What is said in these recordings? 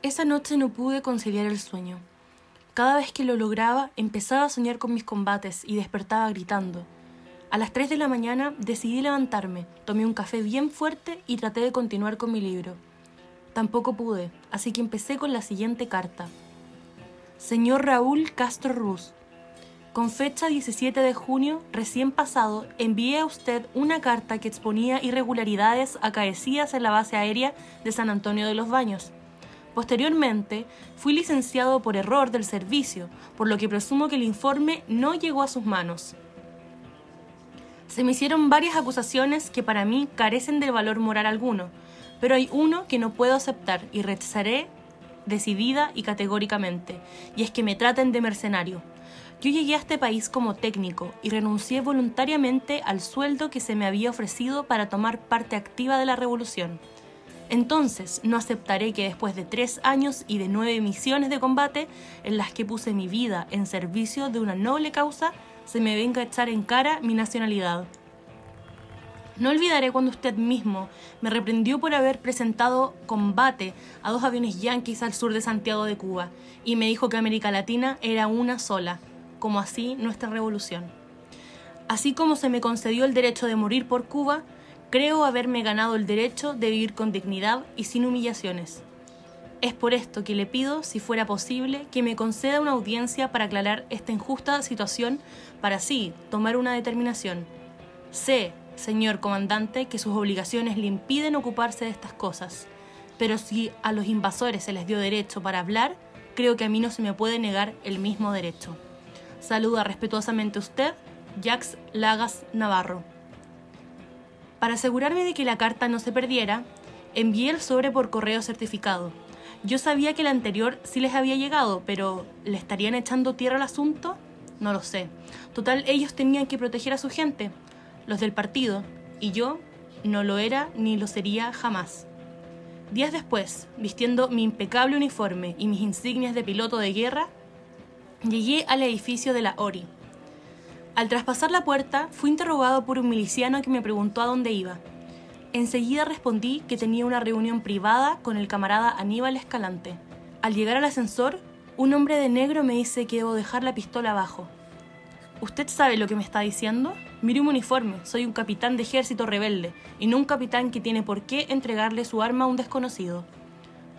Esa noche no pude conciliar el sueño. Cada vez que lo lograba, empezaba a soñar con mis combates y despertaba gritando. A las 3 de la mañana decidí levantarme, tomé un café bien fuerte y traté de continuar con mi libro. Tampoco pude, así que empecé con la siguiente carta. Señor Raúl Castro Ruz, con fecha 17 de junio recién pasado, envié a usted una carta que exponía irregularidades acaecidas en la base aérea de San Antonio de los Baños. Posteriormente, fui licenciado por error del servicio, por lo que presumo que el informe no llegó a sus manos. Se me hicieron varias acusaciones que para mí carecen de valor moral alguno, pero hay uno que no puedo aceptar y rechazaré decidida y categóricamente, y es que me traten de mercenario. Yo llegué a este país como técnico y renuncié voluntariamente al sueldo que se me había ofrecido para tomar parte activa de la revolución. Entonces, no aceptaré que después de tres años y de nueve misiones de combate, en las que puse mi vida en servicio de una noble causa, se me venga a echar en cara mi nacionalidad. No olvidaré cuando usted mismo me reprendió por haber presentado combate a dos aviones yanquis al sur de Santiago de Cuba y me dijo que América Latina era una sola, como así nuestra revolución. Así como se me concedió el derecho de morir por Cuba, creo haberme ganado el derecho de vivir con dignidad y sin humillaciones. Es por esto que le pido, si fuera posible, que me conceda una audiencia para aclarar esta injusta situación, para así tomar una determinación. Sé, señor comandante, que sus obligaciones le impiden ocuparse de estas cosas, pero si a los invasores se les dio derecho para hablar, creo que a mí no se me puede negar el mismo derecho. Saluda respetuosamente usted, Jax Lagas Navarro. Para asegurarme de que la carta no se perdiera, envié el sobre por correo certificado. Yo sabía que el anterior sí les había llegado, pero ¿le estarían echando tierra al asunto? No lo sé. Total, ellos tenían que proteger a su gente, los del partido, y yo no lo era ni lo sería jamás. Días después, vistiendo mi impecable uniforme y mis insignias de piloto de guerra, Llegué al edificio de la ORI. Al traspasar la puerta, fui interrogado por un miliciano que me preguntó a dónde iba. Enseguida respondí que tenía una reunión privada con el camarada Aníbal Escalante. Al llegar al ascensor, un hombre de negro me dice que debo dejar la pistola abajo. ¿Usted sabe lo que me está diciendo? Mire un uniforme, soy un capitán de ejército rebelde, y no un capitán que tiene por qué entregarle su arma a un desconocido.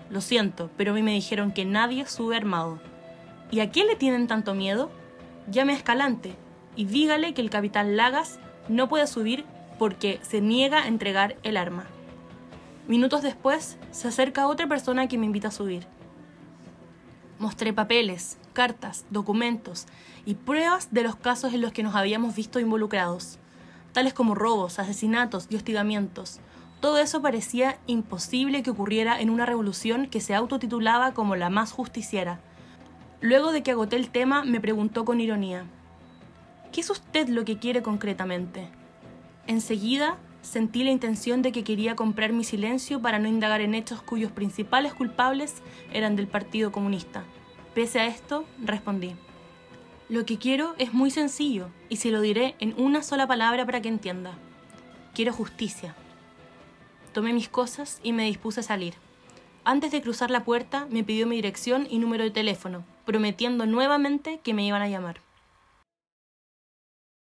Lo siento, pero a mí me dijeron que nadie sube armado. ¿Y a quién le tienen tanto miedo? Llame a Escalante y dígale que el capitán Lagas no puede subir porque se niega a entregar el arma. Minutos después, se acerca otra persona que me invita a subir. Mostré papeles, cartas, documentos y pruebas de los casos en los que nos habíamos visto involucrados, tales como robos, asesinatos y hostigamientos. Todo eso parecía imposible que ocurriera en una revolución que se autotitulaba como la más justiciera, Luego de que agoté el tema, me preguntó con ironía, ¿qué es usted lo que quiere concretamente? Enseguida sentí la intención de que quería comprar mi silencio para no indagar en hechos cuyos principales culpables eran del Partido Comunista. Pese a esto, respondí. Lo que quiero es muy sencillo, y se lo diré en una sola palabra para que entienda. Quiero justicia. Tomé mis cosas y me dispuse a salir. Antes de cruzar la puerta, me pidió mi dirección y número de teléfono, prometiendo nuevamente que me iban a llamar.